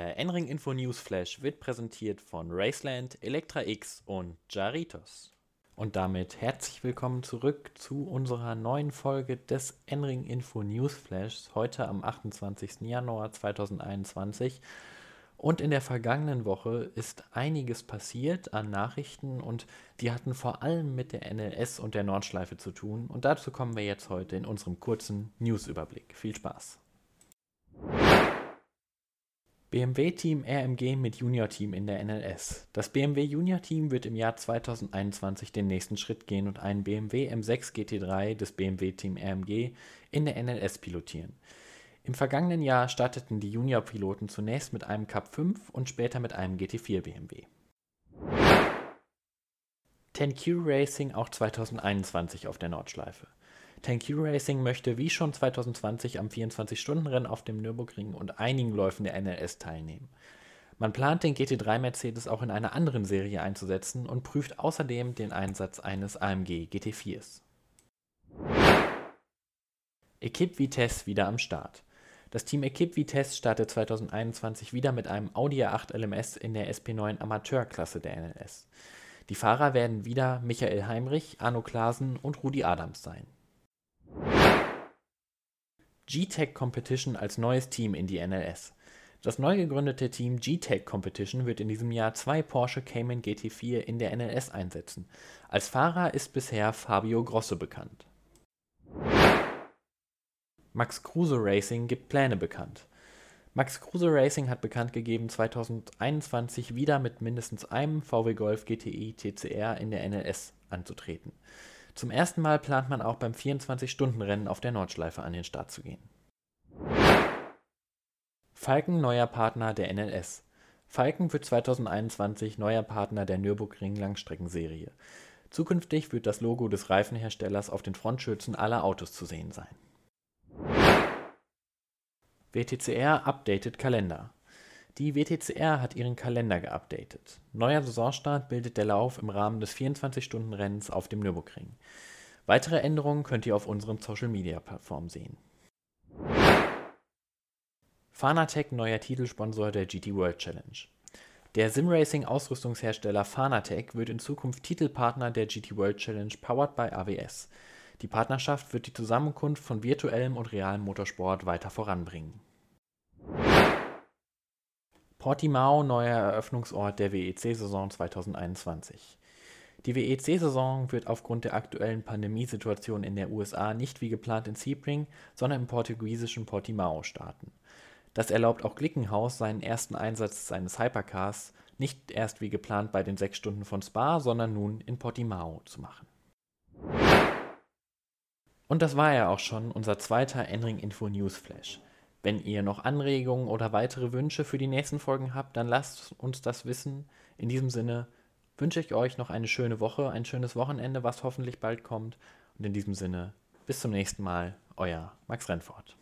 Der N-Ring Info News Flash wird präsentiert von Raceland, Elektra X und Jaritos. Und damit herzlich willkommen zurück zu unserer neuen Folge des N-Ring Info News Flash, heute am 28. Januar 2021. Und in der vergangenen Woche ist einiges passiert an Nachrichten und die hatten vor allem mit der NLS und der Nordschleife zu tun. Und dazu kommen wir jetzt heute in unserem kurzen News-Überblick. Viel Spaß! BMW Team RMG mit Junior Team in der NLS. Das BMW Junior Team wird im Jahr 2021 den nächsten Schritt gehen und einen BMW M6 GT3 des BMW Team RMG in der NLS pilotieren. Im vergangenen Jahr starteten die Junior-Piloten zunächst mit einem Cup 5 und später mit einem GT4 BMW. 10Q Racing auch 2021 auf der Nordschleife. 10Q Racing möchte wie schon 2020 am 24-Stunden-Rennen auf dem Nürburgring und einigen Läufen der NLS teilnehmen. Man plant den GT3 Mercedes auch in einer anderen Serie einzusetzen und prüft außerdem den Einsatz eines AMG GT4s. Equipe Vitesse wieder am Start. Das Team Equipe Vitesse startet 2021 wieder mit einem Audi A8 LMS in der SP9 Amateurklasse der NLS. Die Fahrer werden wieder Michael Heimrich, Arno Klasen und Rudi Adams sein. G-Tech Competition als neues Team in die NLS. Das neu gegründete Team G-Tech Competition wird in diesem Jahr zwei Porsche Cayman GT4 in der NLS einsetzen. Als Fahrer ist bisher Fabio Grosso bekannt. Max Kruse Racing gibt Pläne bekannt. Max Kruse Racing hat bekannt gegeben, 2021 wieder mit mindestens einem VW Golf GTI TCR in der NLS anzutreten. Zum ersten Mal plant man auch beim 24-Stunden-Rennen auf der Nordschleife an den Start zu gehen. Falken neuer Partner der NLS. Falken wird 2021 neuer Partner der Nürburgring Langstreckenserie. Zukünftig wird das Logo des Reifenherstellers auf den Frontschützen aller Autos zu sehen sein. WTCR updated Kalender. Die WTCR hat ihren Kalender geupdatet. Neuer Saisonstart bildet der Lauf im Rahmen des 24-Stunden-Rennens auf dem Nürburgring. Weitere Änderungen könnt ihr auf unseren Social-Media-Plattformen sehen. Fanatec neuer Titelsponsor der GT World Challenge. Der Simracing-Ausrüstungshersteller Fanatec wird in Zukunft Titelpartner der GT World Challenge powered by AWS. Die Partnerschaft wird die Zusammenkunft von virtuellem und realem Motorsport weiter voranbringen. Portimao neuer Eröffnungsort der WEC-Saison 2021. Die WEC-Saison wird aufgrund der aktuellen Pandemiesituation in der USA nicht wie geplant in Sebring, sondern im portugiesischen Portimao starten. Das erlaubt auch Glickenhaus seinen ersten Einsatz seines Hypercars nicht erst wie geplant bei den sechs Stunden von Spa, sondern nun in Portimao zu machen. Und das war ja auch schon unser zweiter Enring Info News Flash. Wenn ihr noch Anregungen oder weitere Wünsche für die nächsten Folgen habt, dann lasst uns das wissen. In diesem Sinne wünsche ich euch noch eine schöne Woche, ein schönes Wochenende, was hoffentlich bald kommt. Und in diesem Sinne, bis zum nächsten Mal, euer Max Rennfort.